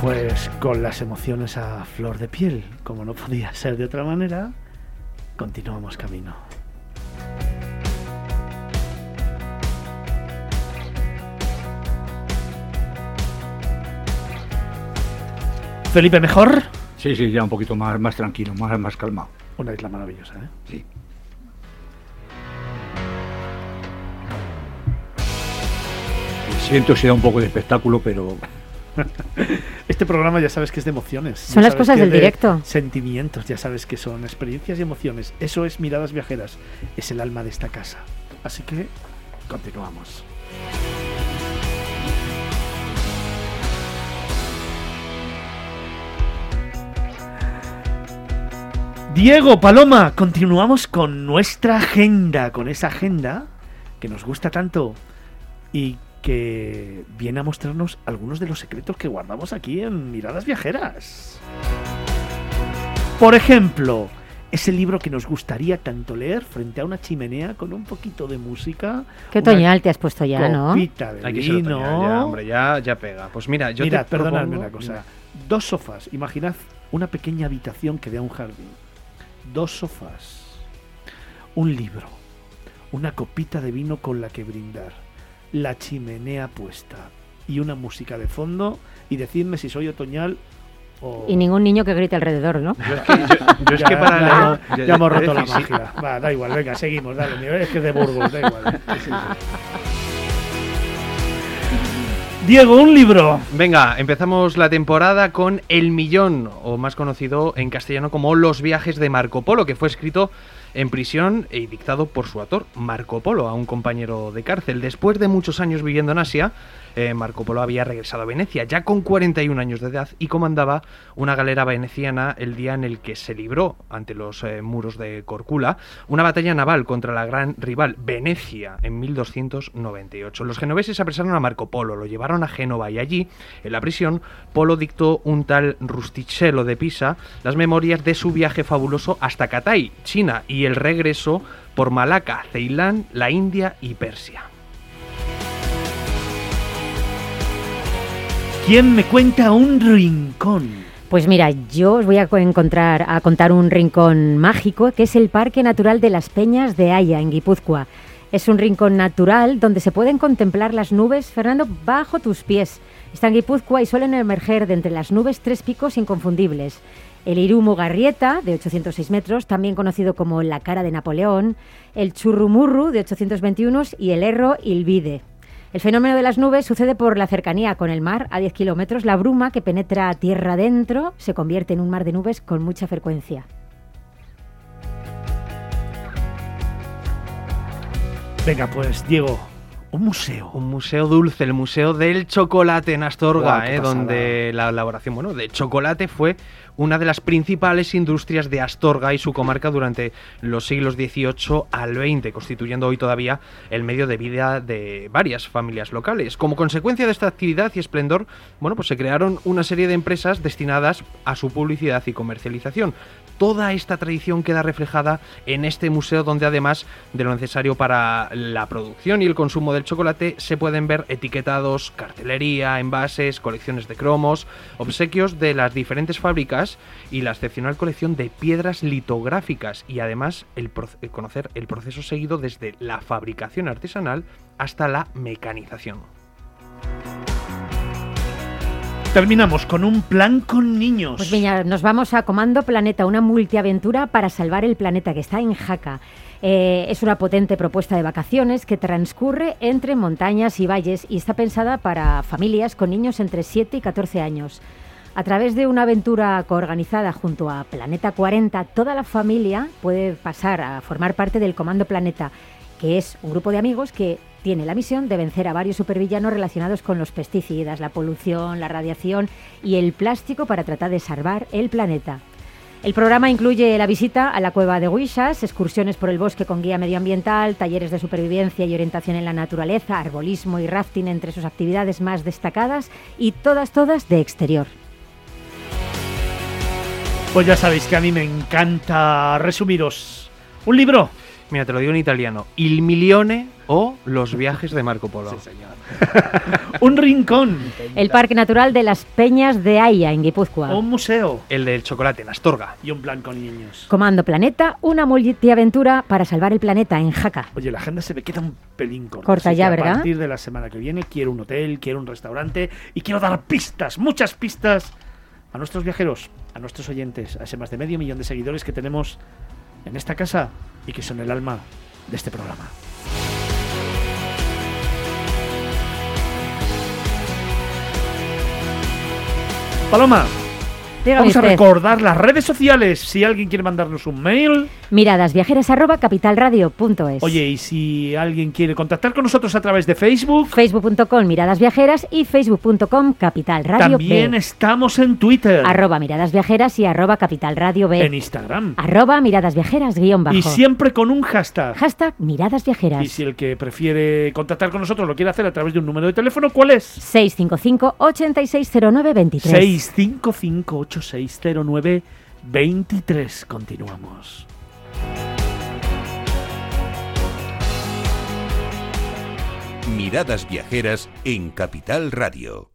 Pues con las emociones a flor de piel, como no podía ser de otra manera, continuamos camino. Felipe, ¿mejor? Sí, sí, ya un poquito más, más tranquilo, más, más calmado. Una isla maravillosa, ¿eh? Sí. Siento si da un poco de espectáculo, pero Este programa ya sabes que es de emociones. Son las cosas del directo. Sentimientos, ya sabes que son experiencias y emociones. Eso es miradas viajeras. Es el alma de esta casa. Así que continuamos. Diego, Paloma, continuamos con nuestra agenda, con esa agenda que nos gusta tanto y que viene a mostrarnos algunos de los secretos que guardamos aquí en Miradas Viajeras. Por ejemplo, ese libro que nos gustaría tanto leer frente a una chimenea con un poquito de música. Qué una otoñal te has puesto ya, ¿no? copita de ser vino. ya, hombre, ya, ya pega. Pues mira, yo Mirad, te perdonadme propongo- una cosa. Dos sofás. Imaginad una pequeña habitación que dé a un jardín. Dos sofás. Un libro. Una copita de vino con la que brindar. La chimenea puesta. Y una música de fondo. Y decidme si soy otoñal o... Y ningún niño que grite alrededor, ¿no? Yo es que, yo- yo es Ya- que para ya, leer- ya hemos roto la magia. Va, da igual, venga, seguimos, dale. Es que es de Burgos, da igual. Diego, un libro. Venga, empezamos la temporada con El Millón, o más conocido en castellano como Los viajes de Marco Polo, que fue escrito en prisión y dictado por su autor, Marco Polo, a un compañero de cárcel. Después de muchos años viviendo en Asia, eh, Marco Polo había regresado a Venecia, ya con 41 años de edad, y comandaba una galera veneciana el día en el que se libró ante los eh, muros de Corcula una batalla naval contra la gran rival Venecia en 1298. Los genoveses apresaron a Marco Polo, lo llevaron a Génova y allí, en la prisión, Polo dictó un tal Rustichello de Pisa las memorias de su viaje fabuloso hasta Catay, China, y el regreso por Malaca, Ceilán, la India y Persia. ¿Quién me cuenta un rincón? Pues mira, yo os voy a co- encontrar a contar un rincón mágico que es el Parque Natural de las Peñas de Haya en Guipúzcoa. Es un rincón natural donde se pueden contemplar las nubes, Fernando, bajo tus pies. Está en Guipúzcoa y suelen emerger de entre las nubes tres picos inconfundibles. El Irumu Garrieta, de 806 metros, también conocido como la cara de Napoleón, el Churrumurru, de 821, y el Erro Ilvide. El fenómeno de las nubes sucede por la cercanía con el mar a 10 kilómetros. La bruma que penetra tierra adentro se convierte en un mar de nubes con mucha frecuencia. Venga, pues, Diego, un museo. Un museo dulce, el Museo del Chocolate en Astorga, eh, donde la elaboración bueno, de chocolate fue una de las principales industrias de Astorga y su comarca durante los siglos XVIII al XX, constituyendo hoy todavía el medio de vida de varias familias locales. Como consecuencia de esta actividad y esplendor, bueno, pues se crearon una serie de empresas destinadas a su publicidad y comercialización. Toda esta tradición queda reflejada en este museo donde además de lo necesario para la producción y el consumo del chocolate se pueden ver etiquetados, cartelería, envases, colecciones de cromos, obsequios de las diferentes fábricas y la excepcional colección de piedras litográficas y además el conocer el proceso seguido desde la fabricación artesanal hasta la mecanización. Terminamos con un plan con niños. Pues mira, nos vamos a Comando Planeta, una multiaventura para salvar el planeta que está en Jaca. Eh, es una potente propuesta de vacaciones que transcurre entre montañas y valles y está pensada para familias con niños entre 7 y 14 años. A través de una aventura coorganizada junto a Planeta 40, toda la familia puede pasar a formar parte del Comando Planeta, que es un grupo de amigos que tiene la misión de vencer a varios supervillanos relacionados con los pesticidas, la polución, la radiación y el plástico para tratar de salvar el planeta. El programa incluye la visita a la cueva de Huishas, excursiones por el bosque con guía medioambiental, talleres de supervivencia y orientación en la naturaleza, arbolismo y rafting entre sus actividades más destacadas y todas, todas de exterior. Pues ya sabéis que a mí me encanta resumiros. Un libro. Mira, te lo digo en italiano. Il milione o los viajes de Marco Polo. Un rincón. El Parque Natural de las Peñas de Haya, en Guipúzcoa. Un museo. El del chocolate en Astorga. Y un plan con niños. Comando Planeta, una multiaventura para salvar el planeta en Jaca. Oye, la agenda se me queda un pelín corta. Corta ya, ¿verdad? A partir de la semana que viene quiero un hotel, quiero un restaurante y quiero dar pistas, muchas pistas a nuestros viajeros, a nuestros oyentes, a ese más de medio millón de seguidores que tenemos en esta casa y que son el alma de este programa. Paloma, Dígame vamos a usted. recordar las redes sociales. Si alguien quiere mandarnos un mail, Miradasviajeras arroba capitalradio.es. Oye, y si alguien quiere contactar con nosotros a través de Facebook, Facebook.com Miradas Viajeras y Facebook.com Capital Radio también B. estamos en Twitter, Arroba Miradas Viajeras y arroba Capital Radio B. en Instagram, Arroba Miradas Viajeras guion bajo. y siempre con un hashtag. Hashtag Miradas Viajeras. Y si el que prefiere contactar con nosotros lo quiere hacer a través de un número de teléfono, ¿cuál es? 655 860923 655-8609-23. Continuamos. Miradas viajeras en Capital Radio.